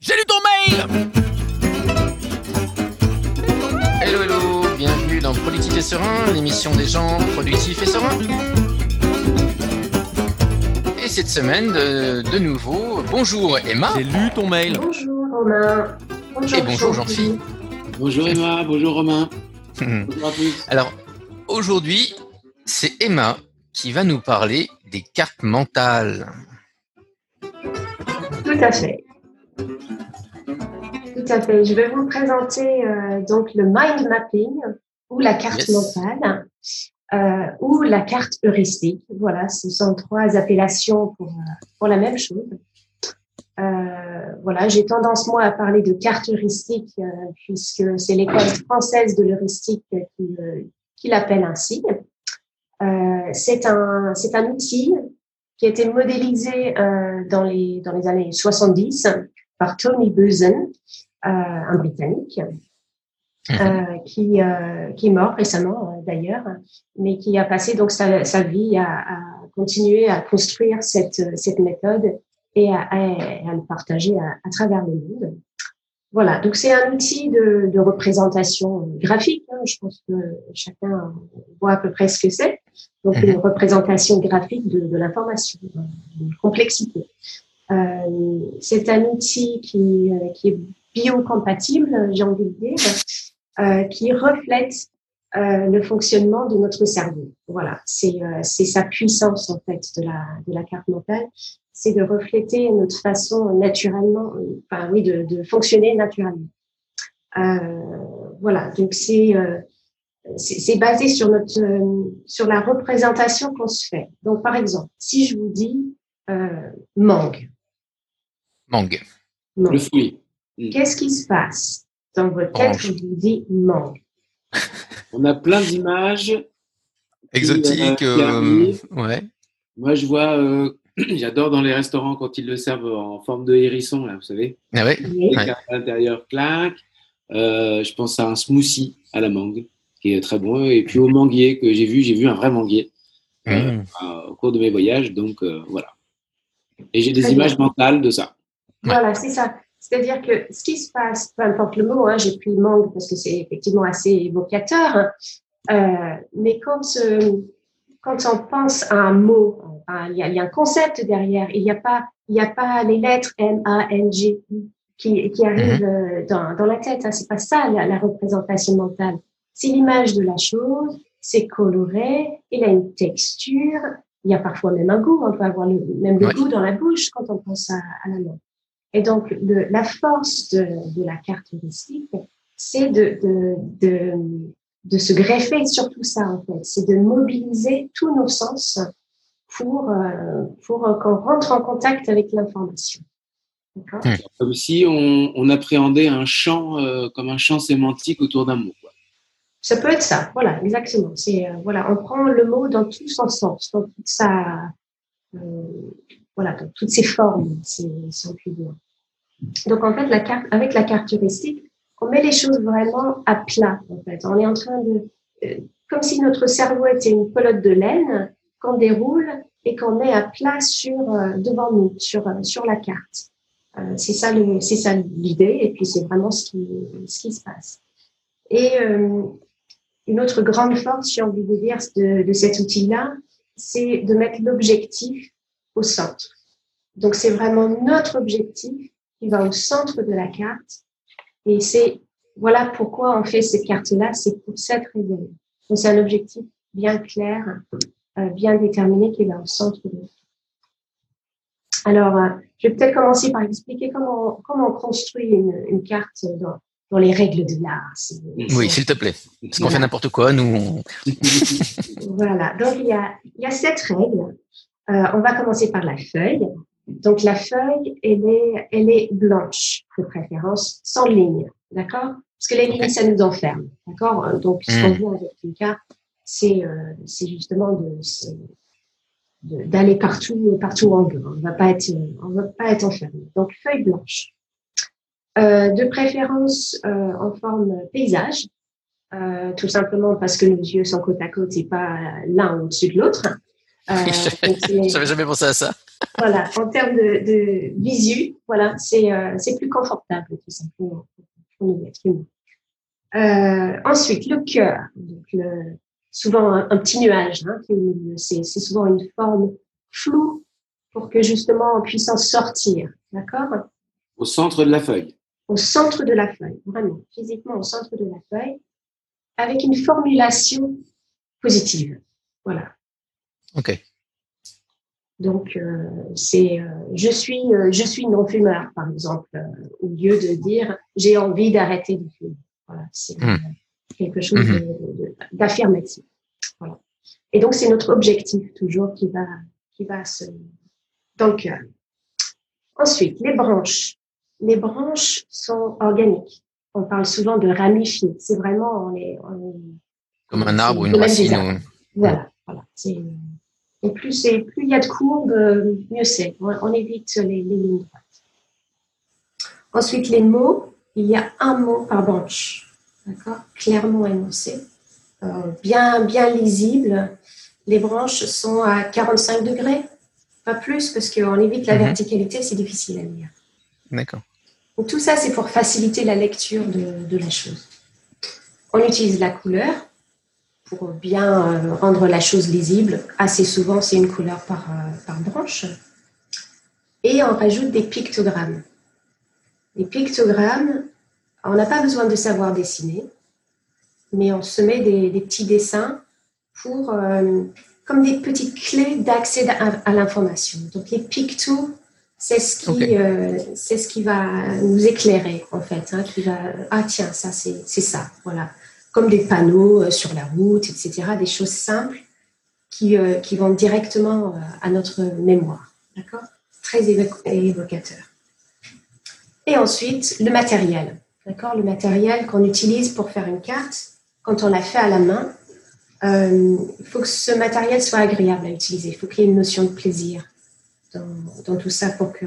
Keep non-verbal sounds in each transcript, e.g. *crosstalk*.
J'ai lu ton mail Hello, hello, bienvenue dans Politique et Serein, l'émission des gens productifs et sereins. Et cette semaine, de, de nouveau, bonjour Emma. J'ai lu ton mail. Bonjour Romain. Bonjour, Et bonjour Jean-Philippe. Bonjour Emma, bonjour Romain. Bonjour à tous. Alors, aujourd'hui, c'est Emma qui va nous parler des cartes mentales. Tout à fait. Tout à fait. Je vais vous présenter euh, donc le mind mapping ou la carte Yes. mentale euh, ou la carte heuristique. Voilà, ce sont trois appellations pour, euh, pour la même chose. Euh, voilà, j'ai tendance moi à parler de carte heuristique puisque c'est l'école française de l'heuristique qui, qui l'appelle ainsi. C'est un c'est un outil qui a été modélisé dans les dans les années 70 par Tony Buzan, euh, un Britannique, euh, qui qui est mort récemment euh, d'ailleurs, mais qui a passé donc sa, sa vie à, à continuer à construire cette cette méthode et à, à, à le partager à, travers le monde. Voilà, donc c'est un outil de, de représentation graphique. hein. Je pense que chacun voit à peu près ce que c'est. Donc Mhm. une représentation graphique de, de l'information, euh, d'une complexité. Euh, c'est un outil qui, euh, qui est biocompatible, j'ai envie de dire, euh, qui reflète le fonctionnement de notre cerveau. Voilà, c'est sa puissance en fait de la de la carte mentale, c'est de refléter notre façon naturellement, enfin oui, de, de fonctionner naturellement. Voilà, donc c'est c'est basé sur notre sur la représentation qu'on se fait. Donc par exemple, si je vous dis mangue, Mangue. Le fruit. qu'est-ce qui se passe dans votre tête quand je vous dis mangue? *laughs* On a plein d'images. Exotique. qui euh, arrive. ouais. Moi, je vois, euh, *clears throat* j'adore dans les restaurants quand ils le servent en forme de hérisson, là, vous savez. Ah ouais. Oui. Les Ouais. cartes à l'intérieur, clac. Euh, je pense à un smoothie à la mangue, qui est très bon. Et puis au manguier que j'ai vu, j'ai vu un vrai manguier euh, Mmh. euh, au cours de mes voyages. Donc euh, voilà. Et j'ai des images bien. mentales de ça. Voilà, c'est ça. C'est-à-dire que ce qui se passe, peu importe le mot, hein, j'ai pris mangue parce que c'est effectivement assez évocateur, hein, euh, mais quand, euh, quand on pense à un mot, hein, il y, y a un concept derrière, il n'y a, pas- il n'y a pas les lettres M, A, N, G qui, qui arrivent euh, dans, dans la tête. Hein, c'est pas ça la, la représentation mentale. C'est l'image de la chose, c'est coloré, il a une texture, il y a parfois même un goût, on peut avoir le, même le goût dans la bouche quand on pense à, à la langue. Et donc, le, la force de, de la carte heuristique, c'est de, de, de, de se greffer sur tout ça, en fait. C'est de mobiliser tous nos sens pour, euh, pour qu'on rentre en contact avec l'information. D'accord? Comme si on, on appréhendait un champ, euh, comme un champ sémantique autour d'un mot. quoi. Ça peut être ça, voilà, exactement. C'est euh, voilà, on prend le mot dans tout son sens, dans toute sa, euh, voilà, dans toutes ses formes, peut dire. Donc en fait, avec la carte heuristique, on met les choses vraiment à plat. En fait, on est en train de, euh, comme si notre cerveau était une pelote de laine qu'on déroule et qu'on met à plat sur euh, devant nous, sur euh, sur la carte. C'est ça c'est ça l'idée, et puis c'est vraiment ce qui ce qui se passe. Et une autre grande force, j'ai envie de dire, de cet outil-là, c'est de mettre l'objectif au centre. Donc, c'est vraiment notre objectif qui va au centre de la carte. Et c'est, voilà pourquoi on fait cette carte-là, c'est pour cette raison. Donc, c'est un objectif bien clair, euh, bien déterminé qui va au centre de Alors, euh, je vais peut-être commencer par expliquer comment, comment on construit une, une carte dans, dans les règles de l'art. Oui, s'il te plaît. Parce qu'on fait n'importe quoi, nous. on- *laughs* Voilà, donc il y a, il y a sept règles. Euh, on va commencer par la feuille. Donc la feuille, elle est, elle est blanche, de préférence, sans ligne, d'accord? Parce que les lignes, ça nous enferme, d'accord? Donc ce qu'on Mm. veut avec une carte, c'est euh, c'est justement de d'aller partout, partout en bleu. On va pas être, on va pas être enfermé. Donc feuille blanche. Euh, de préférence euh, en forme paysage, euh, tout simplement parce que nos yeux sont côte à côte et pas l'un au-dessus de l'autre. Euh, J'avais jamais pensé à ça. Voilà, en termes de, de visu, voilà, c'est euh, plus confortable tout simplement pour nous Euh, ensuite, le cœur. Donc, le, souvent un, petit nuage, hein, c'est souvent une forme floue pour que justement on puisse en sortir. D'accord? Au centre de la feuille. Au centre de la feuille, vraiment, physiquement au centre de la feuille, avec une formulation positive. Voilà. Ok. Donc, euh, c'est euh, je suis euh, je suis non fumeur, par exemple, au lieu de dire j'ai envie d'arrêter de fumer. Voilà, c'est hmm. quelque chose hmm. d'affirmatif. Voilà. Et donc, c'est notre objectif toujours qui va qui va se dans le cœur. Ensuite, les branches. Les branches sont organiques. On parle souvent de ramifier. C'est vraiment on est, comme un arbre ou une racine. Voilà, voilà. Et plus, plus il y a de courbes, mieux c'est. On, évite les, lignes droites. Ensuite, les mots. Il y a un mot par branche. D'accord? Clairement énoncé. Euh, bien, bien lisible. Les branches sont à 45 degrés, pas plus, parce qu'on évite la mhm. verticalité, c'est difficile à lire. D'accord. Donc, tout ça, c'est pour faciliter la lecture de, de la chose. On utilise la couleur pour bien euh, rendre la chose lisible. Assez souvent, c'est une couleur par, euh, par branche. Et on rajoute des pictogrammes. Les pictogrammes, on n'a pas besoin de savoir dessiner, mais on se met des, petits dessins pour, euh, comme des petites clés d'accès à, l'information. Donc les pictos, c'est ce qui, c'est ce qui va nous éclairer en fait, hein, qui va, ah tiens, ça c'est ça, voilà comme des panneaux euh, sur la route, etc. Des choses simples qui, euh, qui vont directement euh, à notre mémoire. D'accord? Très évocateur. Et ensuite, le matériel. D'accord? Le matériel qu'on utilise pour faire une carte, quand on la fait à la main, il faut que ce matériel soit agréable à utiliser. Il faut qu'il y ait une notion de plaisir dans, dans tout ça pour que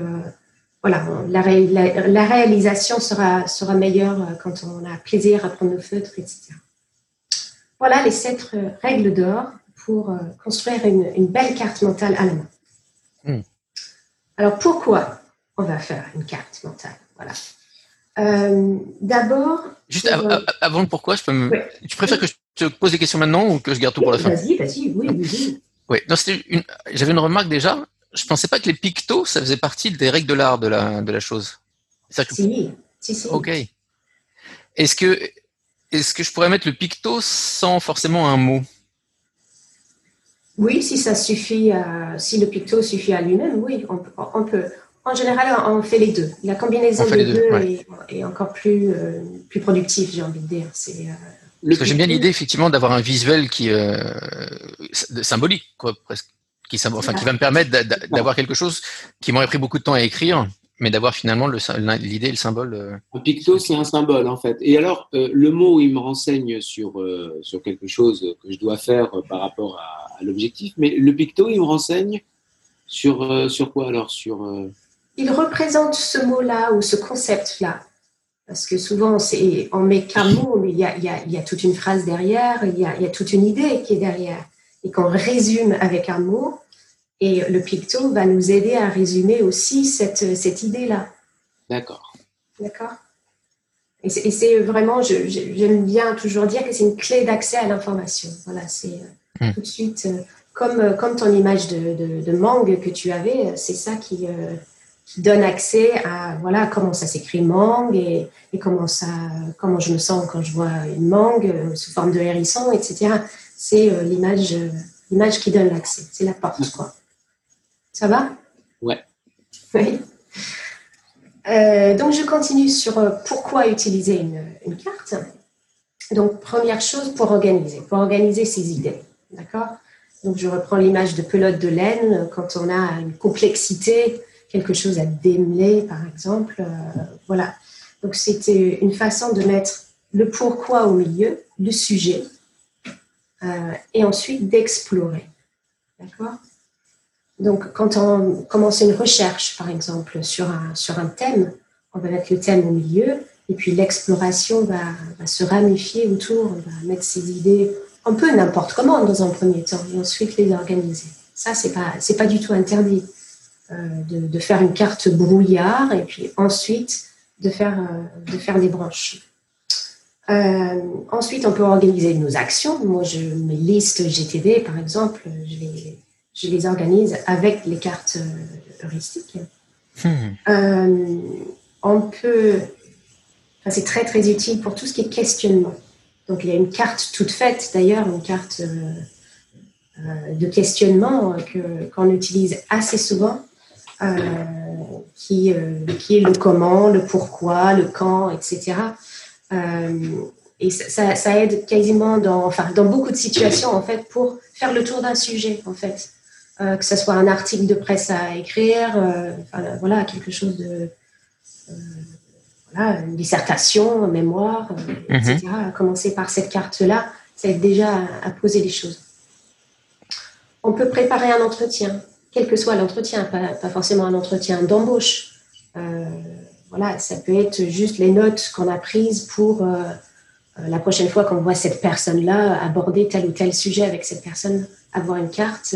voilà, la, la, réalisation sera, sera meilleure euh, quand on a plaisir à prendre nos feutres, etc. Voilà les sept euh, règles d'or pour euh, construire une, belle carte mentale à la main. Hmm. Alors pourquoi on va faire une carte mentale? Voilà. D'abord. Juste avant le pourquoi, je peux me... tu préfères que je te pose des questions maintenant ou que je garde tout pour la fin? Vas-y, vas-y, oui, oui. Oui, une... j'avais une remarque déjà je pensais pas que les pictos, ça faisait partie des règles de l'art de la, de la chose. Si, si, si. Ok. Est-ce que, est que je pourrais mettre le picto sans forcément un mot? Oui, si ça suffit, si le picto suffit à lui-même, oui, on, peut. En général, on fait les deux. La combinaison des deux, est, encore plus, euh, plus productive, j'ai envie de dire. C'est, euh, j'aime bien l'idée effectivement d'avoir un visuel qui euh, symbolique, quoi, presque qui, enfin, qui va me permettre d'avoir quelque chose qui m'aurait pris beaucoup de temps à écrire, mais d'avoir finalement l'idée et le symbole. Euh, un picto, c'est un symbole en fait. Et alors, euh, le mot, il me renseigne sur, euh, sur quelque chose que je dois faire par rapport à, l'objectif, mais le picto, il me renseigne sur, sur quoi alors sur, Il représente ce mot-là ou ce concept-là. Parce que souvent, on met qu'un mot, mais il y a, y, a, y a, toute une phrase derrière, il y a, y a toute une idée qui est derrière et qu'on résume avec un mot. Et le picto va nous aider à résumer aussi cette, cette idée-là. D'accord. D'accord? Et c'est vraiment, j'aime bien toujours dire que c'est une clé d'accès à l'information. Voilà, c'est euh, hmm. tout de suite, euh, comme, euh, comme ton image de, de, mangue que tu avais, c'est ça qui, qui, donne accès à voilà, comment ça s'écrit mangue et, et, comment, ça, comment je me sens quand je vois une mangue sous forme de hérisson, etc c'est euh, l'image, euh, l'image qui donne l'accès. C'est la porte, quoi. Ça va? Ouais. Oui. Euh, donc, je continue sur pourquoi utiliser une, carte. Donc, première chose, pour organiser, pour organiser ses idées. D'accord? Donc, je reprends l'image de pelote de laine. Quand on a une complexité, quelque chose à démêler, par exemple. voilà. Donc, c'était une façon de mettre le pourquoi au milieu, le sujet, euh, et ensuite d'explorer. D'accord? Donc, quand on commence une recherche, par exemple, sur un, sur un thème, on va mettre le thème au milieu, et puis l'exploration va, se ramifier autour, on va mettre ses idées un peu n'importe comment dans un premier temps, et ensuite les organiser. Ça, c'est pas, pas du tout interdit de, de, faire une carte brouillard et puis ensuite de faire, de faire des branches. ensuite, on peut organiser nos actions. Moi, je, mes listes GTD, par exemple, je les, je les organise avec les cartes heuristiques. Hmm. on peut c'est très très utile pour tout ce qui est questionnement. Donc il y a une carte toute faite d'ailleurs, une carte euh, euh, de questionnement que qu'on utilise assez souvent, euh, qui qui est le comment, le pourquoi, le quand, etc. et ça, ça, aide quasiment dans enfin dans beaucoup de situations en fait pour faire le tour d'un sujet en fait, que ce soit un article de presse à écrire, voilà quelque chose de une dissertation, un mémoire, euh, etc. À commencer par cette carte-là, ça aide déjà à, poser les choses. On peut préparer un entretien, quel que soit l'entretien, pas, forcément un entretien d'embauche. Euh, voilà, ça peut être juste les notes qu'on a prises pour euh, la prochaine fois qu'on voit cette personne-là aborder tel ou tel sujet avec cette personne, avoir une carte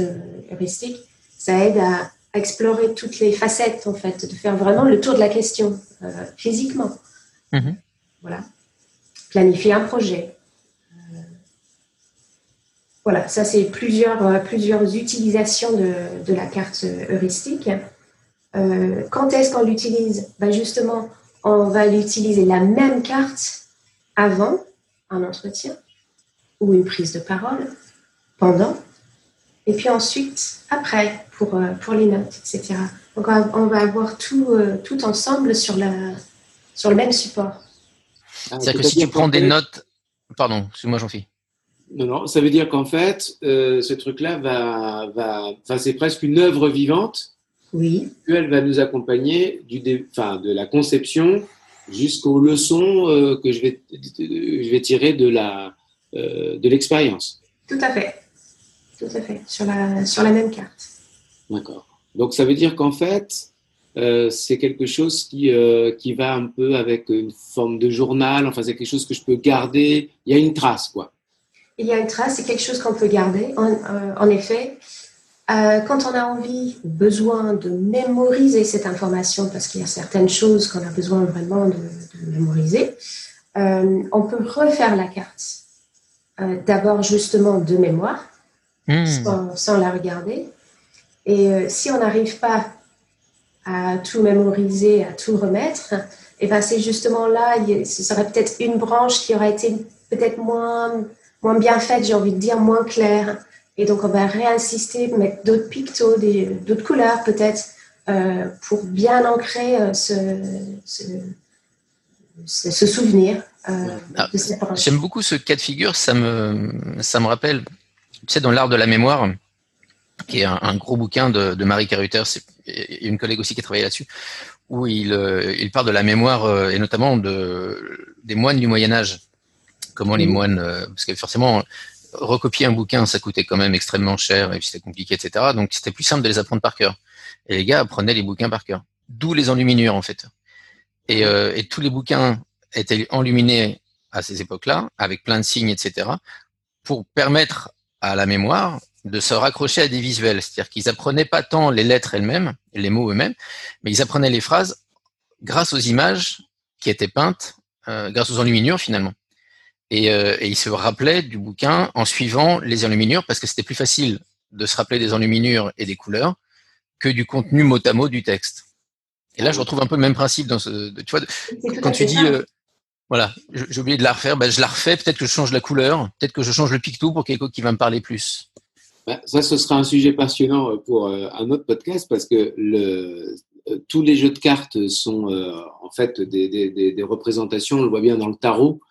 heuristique. Ça aide à explorer toutes les facettes, en fait, de faire vraiment le tour de la question euh, physiquement. Mhm. Voilà. Planifier un projet. Euh, voilà, ça c'est plusieurs, euh, plusieurs utilisations de, de, la carte heuristique. quand est-ce qu'on l'utilise? Ben Justement, on va utiliser la même carte avant un entretien ou une prise de parole, pendant, et puis ensuite après pour, euh, pour les notes, etc. Donc on va avoir tout, euh, tout ensemble sur, la, sur le même support. Ah, C'est-à-dire que si tu prends des notes, pardon, excuse-moi j'en fais. Non, non, ça veut dire qu'en fait, euh, ce truc-là va, va, enfin, c'est presque une œuvre vivante. Oui. Elle va nous accompagner du, enfin, de la conception jusqu'aux leçons que je vais, je vais tirer de la, de l'expérience. Tout à fait tout à fait, sur la, sur la même carte. D'accord. Donc ça veut dire qu'en fait, euh, c'est quelque chose qui, euh, qui va un peu avec une forme de journal, enfin c'est quelque chose que je peux garder, il y a une trace quoi. Il y a une trace, c'est quelque chose qu'on peut garder, en, euh, en effet. Quand on a envie, besoin de mémoriser cette information, parce qu'il y a certaines choses qu'on a besoin vraiment de, de mémoriser, on peut refaire la carte. D'abord justement de mémoire, Hmm. sans, la regarder. Et euh, si on n'arrive pas à tout mémoriser, à tout remettre, et eh ben c'est justement là, ce serait peut-être une branche qui aurait été peut-être moins, moins bien faite, j'ai envie de dire, moins claire. Et donc, on va réinsister, mettre d'autres pictos, d'autres couleurs peut-être, euh, pour bien ancrer euh, ce, ce, souvenir. Ah, j'aime beaucoup ce cas de figure, ça me, ça me rappelle tu sais, dans l'art de la mémoire, qui est un, gros bouquin de, Marie Carruter, et une collègue aussi qui a travaillé là-dessus, où il, euh, il parle de la mémoire euh, et notamment de, des moines du Moyen Âge. Comment les moines, euh, parce que forcément, recopier un bouquin, ça coûtait quand même extrêmement cher et c'était compliqué, etc. Donc c'était plus simple de les apprendre par cœur. Et les gars apprenaient les bouquins par cœur. D'où les enluminures en fait. Et, et tous les bouquins étaient enluminés à ces époques-là, avec plein de signes, etc., pour permettre à la mémoire de se raccrocher à des visuels. C'est-à-dire qu'ils apprenaient pas tant les lettres elles-mêmes, les mots eux-mêmes, mais ils apprenaient les phrases grâce aux images qui étaient peintes, euh, grâce aux enluminures finalement. Et, euh, et, ils se rappelaient du bouquin en suivant les enluminures parce que c'était plus facile de se rappeler des enluminures et des couleurs que du contenu mot à mot du texte. Et là, je retrouve un peu le même principe dans ce, tu vois, quand tu dis, euh, voilà, j'ai oublié de la refaire. Ben, je la refais. Peut-être que je change la couleur. Peut-être que je change le picto pour quelque chose qui va me parler plus. Ben, ça, ce sera un sujet passionnant euh, pour euh, un autre podcast parce que le, euh, tous les jeux de cartes sont en fait des, des, des, représentations, on le voit bien dans le tarot,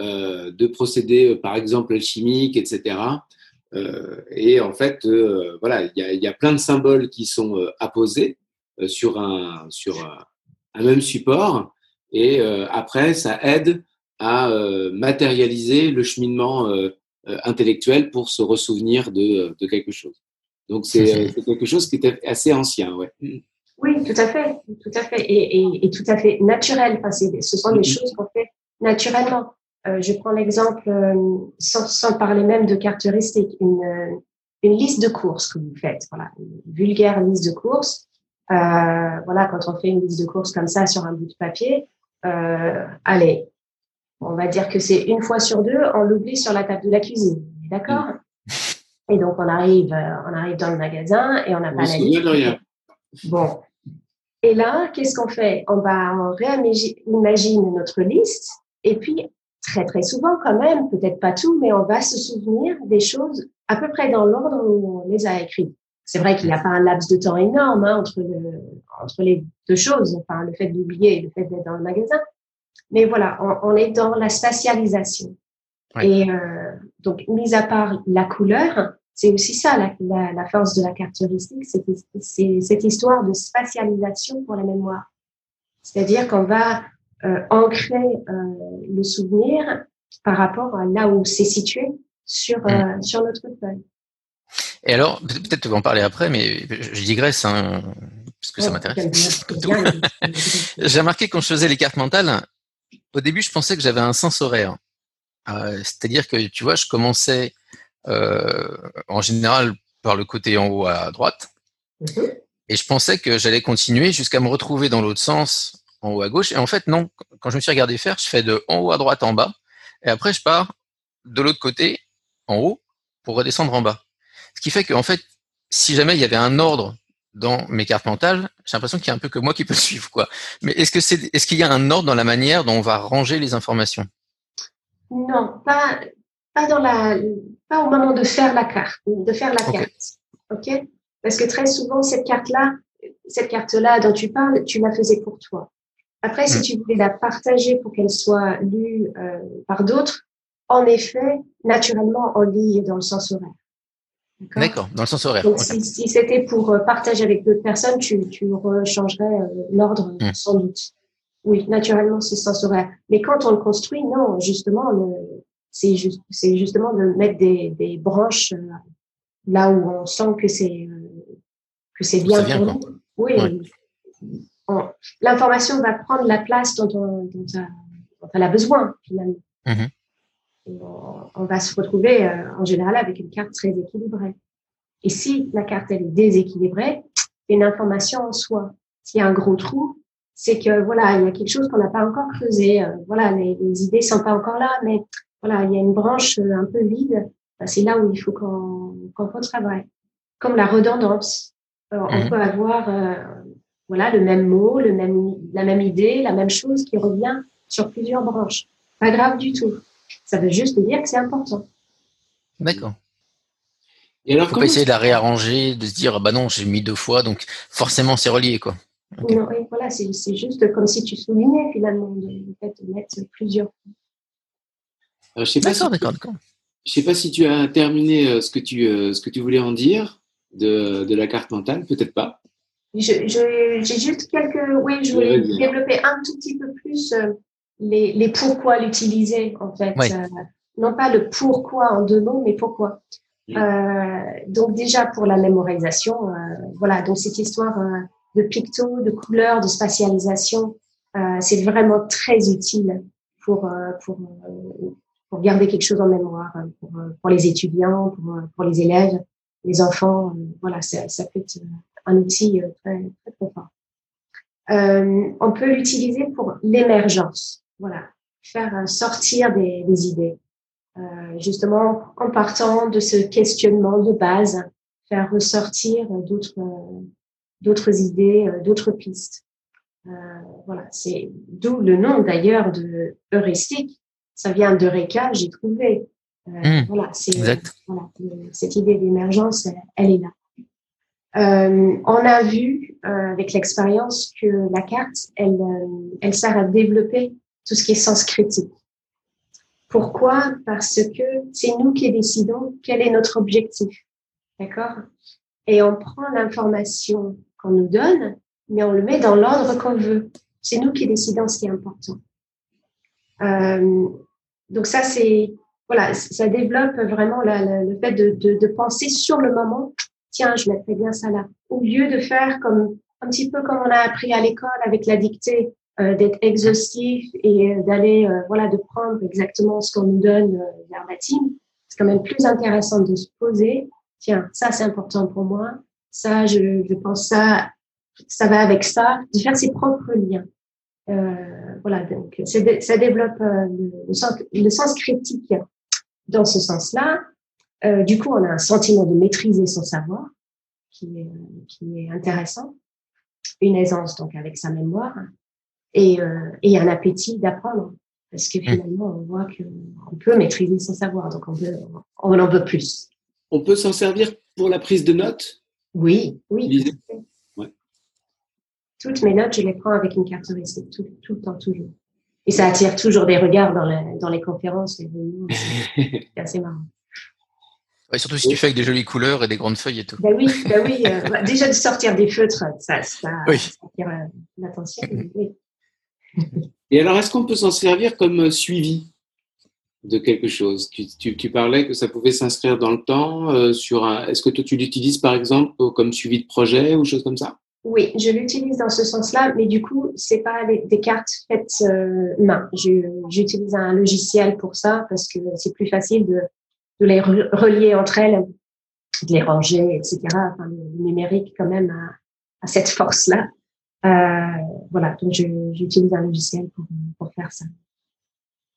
euh, de procédés, par exemple, alchimiques, etc. Euh, et en fait, voilà, il y a, y a, plein de symboles qui sont apposés sur un, sur un, un même support. Et euh, après, ça aide à euh, matérialiser le cheminement euh, intellectuel pour se ressouvenir de, de quelque chose. Donc c'est quelque chose qui était assez ancien, ouais. Oui, tout à fait, tout à fait, et, et, et tout à fait naturel. Enfin, ce sont des mm-hmm. choses qu'on fait naturellement. Euh, je prends l'exemple, sans, sans, parler même de caractéristiques, une, une liste de courses que vous faites, voilà, une vulgaire liste de courses. Euh, voilà, quand on fait une liste de courses comme ça sur un bout de papier, euh, allez, on va dire que c'est une fois sur deux, on l'oublie sur la table de la cuisine, d'accord? Et donc on arrive, euh, on arrive dans le magasin et on n'a pas la liste. Bon, et là, qu'est-ce qu'on fait? On va on réimagine notre liste et puis très très souvent quand même, peut-être pas tout, mais on va se souvenir des choses à peu près dans l'ordre où on les a écrites. C'est vrai qu'il n'y a pas un laps de temps énorme hein, entre, le, entre les deux choses, enfin le fait d'oublier et le fait d'être dans le magasin. Mais voilà, on, on est dans la spatialisation. Et euh, donc, mis à part la couleur, c'est aussi ça la, la, la, force de la carte heuristique, c'est cette histoire de spatialisation pour la mémoire. C'est-à-dire qu'on va euh, ancrer euh, le souvenir par rapport à là où c'est situé sur, euh, mm. sur notre feuille. Et alors, peut-être tu vas en parler après, mais je digresse, hein, parce que ça m'intéresse. *laughs* J'ai remarqué quand je faisais les cartes mentales, au début, je pensais que j'avais un sens horaire. Euh, C'est-à-dire que, tu vois, je commençais euh, en général par le côté en haut à droite, mm-hmm. et je pensais que j'allais continuer jusqu'à me retrouver dans l'autre sens en haut à gauche. Et en fait, non. Quand je me suis regardé faire, je fais de en haut à droite en bas. Et après, je pars de l'autre côté, en haut, pour redescendre en bas. Ce qui fait qu'en fait, si jamais il y avait un ordre dans mes cartes mentales, j'ai l'impression qu'il y a un peu que moi qui peux *laughs* suivre, quoi. Mais est-ce que c'est, est-ce qu'il y a un ordre dans la manière dont on va ranger les informations? Non, pas, pas dans la, pas au moment de faire la carte, de faire la carte. OK? Parce que très souvent, cette carte-là, cette carte-là dont tu parles, tu la faisais pour toi. Après, si mm. tu voulais la partager pour qu'elle soit lue euh, par d'autres, en effet, naturellement, on lit dans le sens horaire. D'accord, dans le sens horaire. Donc, si, si c'était pour euh, partager avec d'autres personnes, tu, tu rechangerais euh, l'ordre mm. sans doute. Oui, naturellement, c'est sens horaire. Mais quand on le construit, non, justement, c'est juste, c'est justement de mettre des, des branches là où on sent que c'est que c'est bien pour nous. Oui, l'information va prendre la place dont, on, elle a besoin finalement. Mhm. On, va se retrouver euh, en général avec une carte très équilibrée. Et si la carte elle est déséquilibrée, c'est une information en soi. S'il y a un gros trou, c'est que voilà, il y a quelque chose qu'on n'a pas encore creusé. Euh, voilà, les, les, idées sont pas encore là, mais voilà, il y a une branche euh, un peu vide. Ben, c'est là où il faut qu'on qu retravaille. Comme la redondance. Alors, On mhm. peut avoir voilà, le même mot, le même, la même idée, la même chose qui revient sur plusieurs branches. Pas grave du tout. Ça veut juste dire que c'est important. D'accord. Et alors, faut pas essayer de la réarranger, de se dire, bah non, j'ai mis deux fois, donc forcément c'est relié, quoi. Non, voilà, c'est juste comme si tu soulignais finalement, de, fait, de mettre plusieurs. Euh, je sais pas d'accord, d'accord, d'accord. Je sais pas si tu as terminé euh, ce que tu, euh, ce que tu voulais en dire de, de la carte mentale, peut-être pas. J'ai juste quelques. Oui, je voulais développer un tout petit peu plus euh, les, les pourquoi l'utiliser, en fait. Euh, non pas le pourquoi en deux mots, mais pourquoi. Euh, donc, déjà pour la mémorisation, euh, voilà, donc cette histoire de picto, de couleurs, de spatialisation, c'est vraiment très utile pour, pour, pour garder quelque chose en mémoire, pour, pour les étudiants, pour, pour les élèves, les enfants. voilà, ça, ça peut être un outil euh, très, très, très fort. Euh, on peut l'utiliser pour l'émergence, voilà, faire euh, sortir des, des idées, euh, justement en partant de ce questionnement de base, faire ressortir d'autres d'autres idées, d'autres pistes. Euh, voilà, c'est d'où le nom d'ailleurs de heuristique. Ça vient de Reka, j'ai trouvé. Mmh, voilà, c'est voilà, cette idée d'émergence, elle, est là. Euh, on a vu euh, avec l'expérience que la carte, elle, euh, elle sert à développer tout ce qui est sens critique. Pourquoi? Parce que c'est nous qui décidons quel est notre objectif. D'accord? Et on prend l'information qu'on nous donne, mais on le met dans l'ordre qu'on veut. C'est nous qui décidons ce qui est important. Euh, donc ça, c'est voilà, ça développe vraiment le fait de, de, de, penser sur le moment tiens, je mettrais bien ça là. Au lieu de faire comme un petit peu comme on a appris à l'école avec la dictée, euh, d'être exhaustif et euh, d'aller, euh, voilà, de prendre exactement ce qu'on nous donne euh, verbatim. C'est quand même plus intéressant de se poser tiens, ça c'est important pour moi, ça, je, pense ça, ça va avec ça, de faire ses propres liens. Voilà, donc ça développe le, sens, critique dans ce sens-là. Euh, du coup, on a un sentiment de maîtriser son savoir qui est, qui est intéressant, une aisance donc avec sa mémoire et, euh, et un appétit d'apprendre parce que mmh. finalement, on voit qu'on peut maîtriser son savoir, donc on, veut, on en veut plus. On peut s'en servir pour la prise de notes? Oui, oui. Toutes mes notes, je les prends avec une carte récite, tout, tout le temps, toujours. Et ça attire toujours des regards dans, dans les conférences, les *laughs* C'est assez marrant. Surtout si tu fais avec des jolies couleurs et des grandes feuilles et tout. Ben oui, ben oui euh, *laughs* bah, déjà de sortir des feutres, ça, ça, attire euh, l'attention. Et alors, est-ce qu'on peut s'en servir comme euh, suivi de quelque chose? Tu, tu, parlais que ça pouvait s'inscrire dans le temps. Euh, sur un... Est-ce que toi, tu l'utilises, par exemple, comme suivi de projet ou chose comme ça? Oui, je l'utilise dans ce sens-là, mais du coup, c'est pas des cartes faites euh, main. J'utilise un logiciel pour ça parce que c'est plus facile de, de, les relier entre elles, de les ranger, etc. Enfin, le numérique, quand même, a cette force-là. Euh, voilà, donc j'utilise un logiciel pour, pour, faire ça.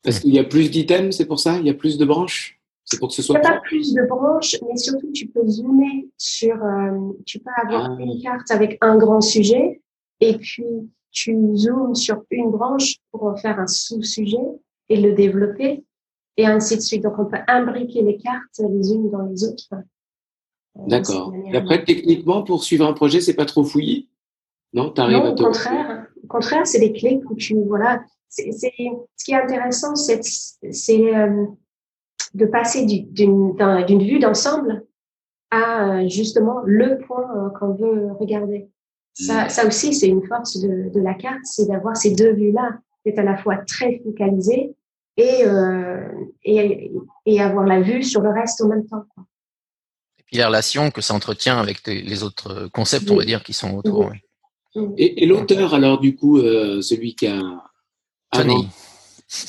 Parce qu'il y a plus d'items, c'est pour ça? Il y a plus de branches? C'est pour que ce soit. Il n'y a pas plus de branches, mais surtout tu peux zoomer sur. Euh, tu peux avoir ah. une carte avec un grand sujet et puis tu zoomes sur une branche pour en faire un sous-sujet et le développer et ainsi de suite. Donc on peut imbriquer les cartes les unes dans les autres. D'accord. Après, techniquement, pour suivre un projet, c'est pas trop fouillé non, non au contraire. Au contraire, c'est des clés que tu voilà. C'est, ce qui est intéressant, c'est, c'est euh, de passer d'une, d'une vue d'ensemble à euh, justement le point euh, qu'on veut regarder. Ça, mm. ça aussi, c'est une force de, de la carte, c'est d'avoir ces deux vues-là, d'être à la fois très focalisé et, et, et avoir la vue sur le reste en même temps. Et puis la relation que ça entretient avec les autres concepts, on va dire, qui sont autour. Oui. Et, l'auteur, alors, du coup, euh, celui qui a. Tony.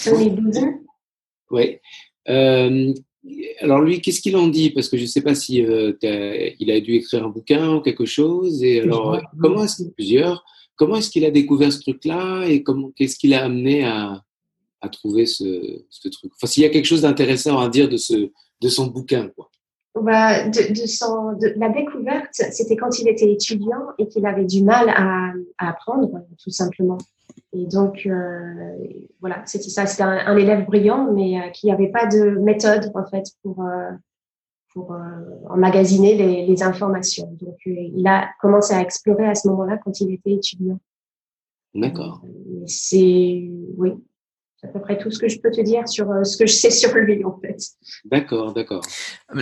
Tony Oui. Euh, alors, lui, qu'est-ce qu'il en dit? Parce que je ne sais pas si euh, il a dû écrire un bouquin ou quelque chose. Et alors, comment est-ce plusieurs Comment est-ce qu'il a découvert ce truc-là et comment qu'est-ce qu'il a amené à, à trouver ce, ce truc Enfin, s'il y a quelque chose d'intéressant à dire de, ce, de son bouquin, quoi bah, de, de, son, de la découverte, c'était quand il était étudiant et qu'il avait du mal à, à, apprendre, tout simplement. Et donc, euh, voilà, c'était ça. C'était un, un, élève brillant, mais euh, qui n'avait pas de méthode, en fait, pour, euh, pour euh, emmagasiner les, les, informations. Donc, il a commencé à explorer à ce moment-là quand il était étudiant. D'accord. C'est, oui, à peu près tout ce que je peux te dire sur euh, ce que je sais sur lui, en fait. D'accord, d'accord.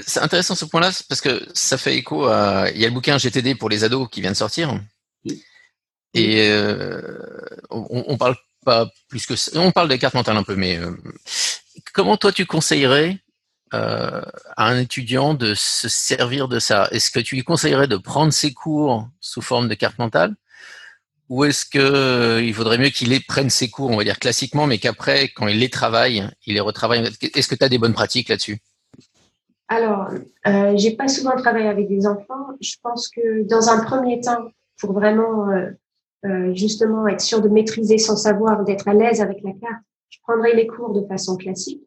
C'est intéressant ce point-là, parce que ça fait écho à. Il y a le bouquin GTD pour les ados qui vient de sortir. Et euh, on, on, parle pas plus que ça. On parle des cartes mentales un peu, mais euh, comment toi tu conseillerais euh, à un étudiant de se servir de ça? Est-ce que tu lui conseillerais de prendre ses cours sous forme de carte mentale ou est-ce que euh, vaudrait mieux qu'il prenne ses cours, on va dire classiquement, mais qu'après, quand il les travaille, il les retravaille? Est-ce que tu as des bonnes pratiques là-dessus? Alors, euh, j'ai pas souvent travaillé avec des enfants. Je pense que dans un premier temps, pour vraiment euh, euh, justement être sûr de maîtriser son savoir, d'être à l'aise avec la carte, je prendrai les cours de façon classique.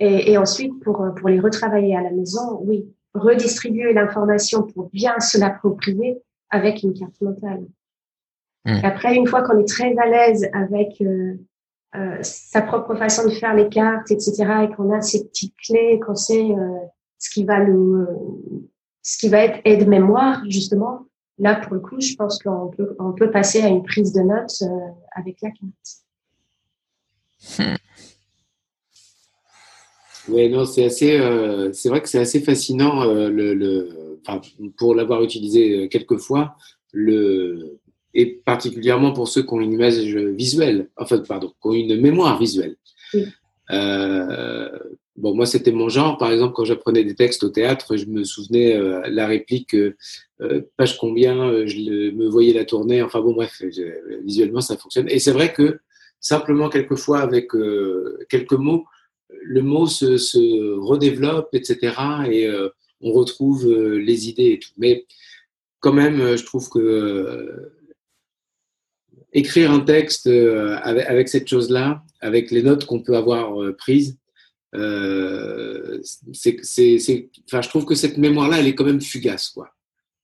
Et, et ensuite, pour, pour les retravailler à la maison, oui, redistribuer l'information pour bien se l'approprier avec une carte mentale. Mm. Après, une fois qu'on est très à l'aise avec euh, euh, sa propre façon de faire les cartes, etc., et qu'on a ces petites clés, qu'on sait euh, ce qui va nous, ce qui va être aide-mémoire justement, là pour le coup, je pense qu'on peut, on peut passer à une prise de notes avec la carte. Hmm. Oui, non, c'est assez, c'est vrai que c'est assez fascinant le, le enfin, pour l'avoir utilisé quelques fois, le et particulièrement pour ceux qui ont une image visuelle, enfin, pardon, qui ont une mémoire visuelle. Euh, bon, moi, c'était mon genre. Par exemple, quand j'apprenais des textes au théâtre, je me souvenais euh, la réplique, euh, page combien, je me voyais la tourner. Enfin, bon, bref, visuellement, ça fonctionne. Et c'est vrai que simplement, quelquefois, avec quelques mots, le mot se, se redéveloppe, etc. Et on retrouve les idées et tout. Mais quand même, je trouve que écrire un texte avec, cette chose-là, avec les notes qu'on peut avoir prises, c'est, enfin, je trouve que cette mémoire-là, elle est quand même fugace, quoi.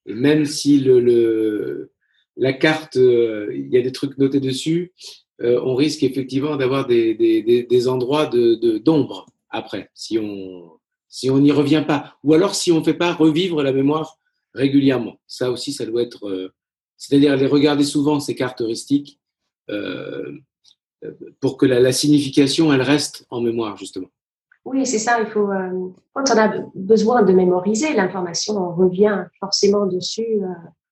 Même si le, la carte, il y a des trucs notés dessus, on risque effectivement d'avoir des, des, endroits de, d'ombre après, si on si on n'y revient pas, ou alors si on ne fait pas revivre la mémoire régulièrement. Ça aussi, ça doit être, euh, c'est-à-dire les regarder souvent ces cartes heuristiques euh, pour que la, signification elle reste en mémoire justement. Oui, c'est ça. Il faut euh, quand on a besoin de mémoriser l'information, on revient forcément dessus.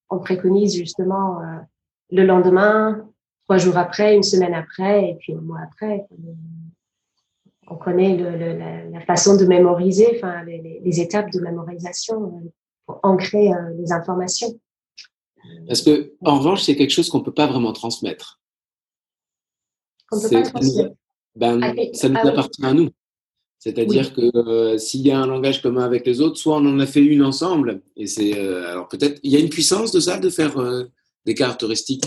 on préconise justement le lendemain, trois jours après, une semaine après, et puis un mois après on connaît la, façon de mémoriser, enfin les, les étapes de mémorisation euh, pour ancrer euh, les informations. Parce que en revanche, c'est quelque chose qu'on peut pas vraiment transmettre. Qu'on peut pas transmettre. Ben, ah, ça nous ah appartient à nous. C'est-à-dire que euh, s'il y a un langage commun avec les autres, soit on en a fait une ensemble, et c'est alors peut-être il y a une puissance de ça de faire des caractéristiques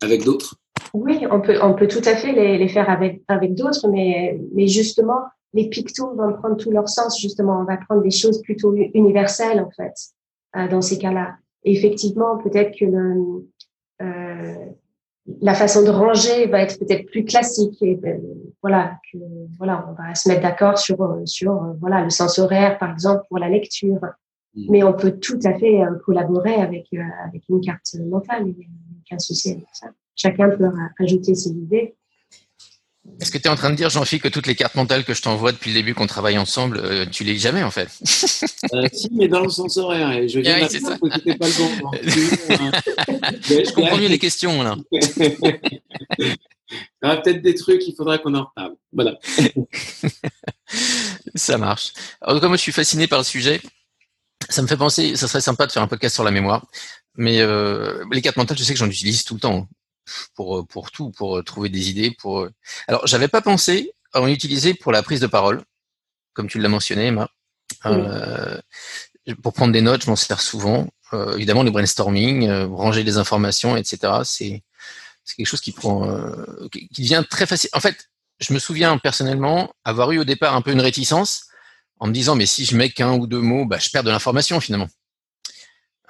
avec d'autres? Oui, on peut, on peut tout à fait les, les faire avec, avec d'autres, mais, mais justement, les pictos vont prendre tout leur sens, justement. On va prendre des choses plutôt universelles, en fait, euh, dans ces cas-là. Effectivement, peut-être que le, euh, la façon de ranger va être peut-être plus classique. Et, ben, voilà, que, voilà, on va se mettre d'accord sur, sur voilà, le sens horaire, par exemple, pour la lecture. Mm. Mais on peut tout à fait euh, collaborer avec, euh, avec une carte mentale. Il n'y a aucun souci avec ça chacun peut ajouter ses idées. Est-ce que tu es en train de dire, Jean-Philippe, que toutes les cartes mentales que je t'envoie depuis le début qu'on travaille ensemble, euh, tu les lis jamais en fait? *laughs* Euh, Si, mais dans le sens horaire. Et je viens oui, c'est ça. pas le bon. *laughs* je comprends mieux les questions là. *laughs* il y aura peut-être des trucs, il faudra qu'on en reparle. Voilà. ça marche. En tout cas, moi, je suis fasciné par le sujet. Ça me fait penser, ça serait sympa de faire un podcast sur la mémoire. Mais euh, les cartes mentales, je sais que j'en utilise tout le temps pour, euh, pour tout, pour euh, trouver des idées. Pour... Euh. Alors, j'avais pas pensé à en utiliser pour la prise de parole, comme tu l'as mentionné, Emma. Euh, pour prendre des notes, je m'en sers souvent. Euh, évidemment, le brainstorming, euh, ranger les informations, etc. C'est quelque chose qui prend, qui, qui devient très facile. En fait, je me souviens personnellement avoir eu au départ un peu une réticence en me disant mais si je mets qu'un ou deux mots, bah, je perds de l'information finalement.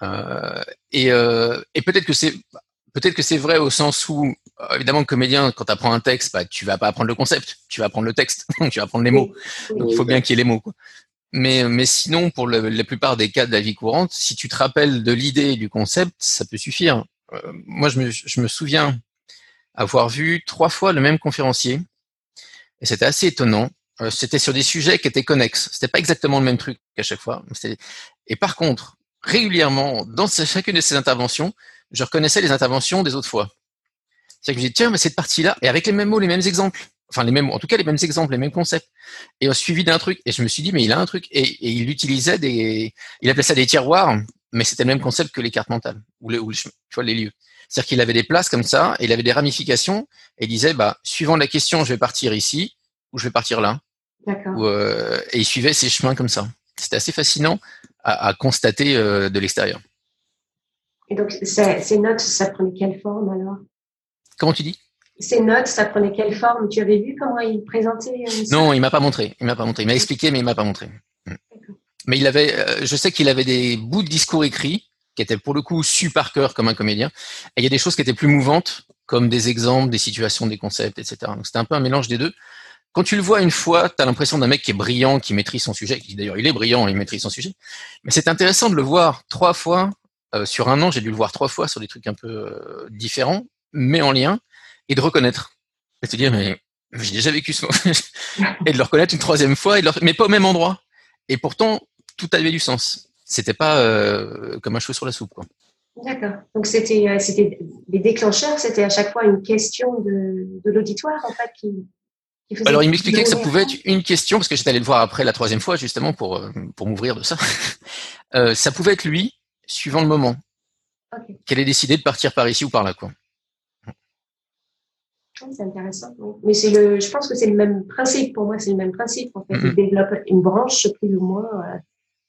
Euh, et, euh, et peut-être que c'est peut-être que c'est vrai au sens où, euh, évidemment, comédien, quand tu apprends un texte, bah, tu vas pas apprendre le concept, tu vas apprendre le texte, *laughs* tu vas apprendre les mots. Donc, il faut bien qu'il y ait les mots. Quoi. Mais, mais sinon, pour la plupart des cas de la vie courante, si tu te rappelles de l'idée du concept, ça peut suffire. Euh, moi, je me, je me souviens avoir vu trois fois le même conférencier, et c'était assez étonnant. Euh, c'était sur des sujets qui étaient connexes. C'était pas exactement le même truc qu'à chaque fois. Et par contre, régulièrement, dans chacune de ces interventions, je reconnaissais les interventions des autres fois. C'est que je dis tiens, mais cette partie-là, et avec les mêmes mots, les mêmes exemples, enfin les mêmes, en tout cas les mêmes exemples, les mêmes concepts, et au suivi d'un truc. Et je me suis dit, mais il a un truc, et, il utilisait des, il appelait ça des tiroirs, mais c'était le même concept que les cartes mentales ou les, ou tu vois, les lieux. C'est-à-dire qu'il avait des places comme ça, et il avait des ramifications, et il disait, bah, suivant la question, je vais partir ici ou je vais partir là. Euh, et il suivait ces chemins comme ça. C'était assez fascinant à, à constater euh, de l'extérieur. Et donc, ces notes, ça prenait quelle forme alors? Comment tu dis? Ces notes, ça prenait quelle forme? Tu avais vu comment il présentait euh, Non, il m'a pas montré. Il m'a pas montré. Il m'a expliqué, mais il m'a pas montré. Hmm. Mais il avait, euh, je sais qu'il avait des bouts de discours écrits qui étaient pour le coup su par cœur comme un comédien. Et il y a des choses qui étaient plus mouvantes, comme des exemples, des situations, des concepts, etc. Donc c'était un peu un mélange des deux. Quand tu le vois une fois, tu as l'impression d'un mec qui est brillant, qui maîtrise son sujet, qui d'ailleurs il est brillant, il maîtrise son sujet. Mais c'est intéressant de le voir trois fois euh, sur un an, j'ai dû le voir trois fois sur des trucs un peu euh, différents, mais en lien, et de reconnaître. Et te dire, mais j'ai déjà vécu ce *laughs* et de le reconnaître une troisième fois, et mais pas au même endroit. Et pourtant, tout avait du sens. C'était pas euh, comme un cheveu sur la soupe, quoi. D'accord. Donc c'était, c'était les déclencheurs, c'était à chaque fois une question de, de l'auditoire en fait qui, alors, il m'expliquait que ça pouvait être une question, parce que j'étais allé le voir après la troisième fois, justement, pour, pour m'ouvrir de ça. *laughs* euh, ça pouvait être lui, suivant le moment. Qu'elle ait décidé de partir par ici ou par là, quoi. C'est intéressant. Mais c'est le, je pense que c'est le même principe. Pour moi, c'est le même principe. En fait, il développe une branche plus ou moins.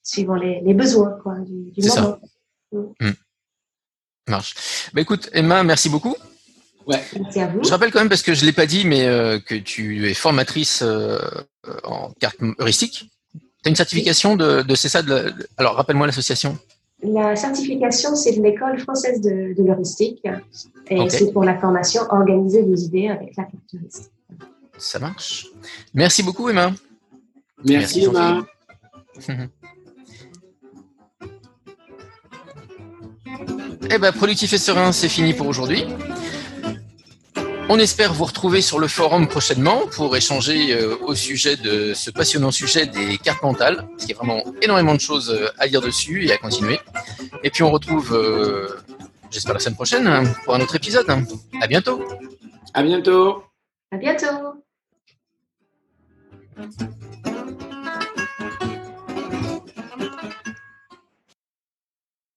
suivant les, les besoins quoi, du, du moment. Ça. Mm. Marche. Bah, écoute, Emma, merci beaucoup. Ouais. Merci à vous. Je rappelle quand même, parce que je ne l'ai pas dit, mais euh, que tu es formatrice euh, en carte heuristique. Tu as une certification de, de c'est ça de, la- Alors, rappelle-moi l'association. La certification, c'est de l'école française de, de l'heuristique et c'est pour la formation organiser vos idées avec la carte heuristique. Ça marche. Merci beaucoup, Emma. Merci, Merci, Emma. *laughs* Eh ben, productif et serein, c'est fini pour aujourd'hui. On espère vous retrouver sur le forum prochainement pour échanger euh, au sujet de ce passionnant sujet des cartes mentales, parce qu'il y a vraiment énormément de choses euh, à dire dessus et à continuer. Et puis on retrouve, euh, j'espère la semaine prochaine, hein, pour un autre épisode. À bientôt. À bientôt. À bientôt.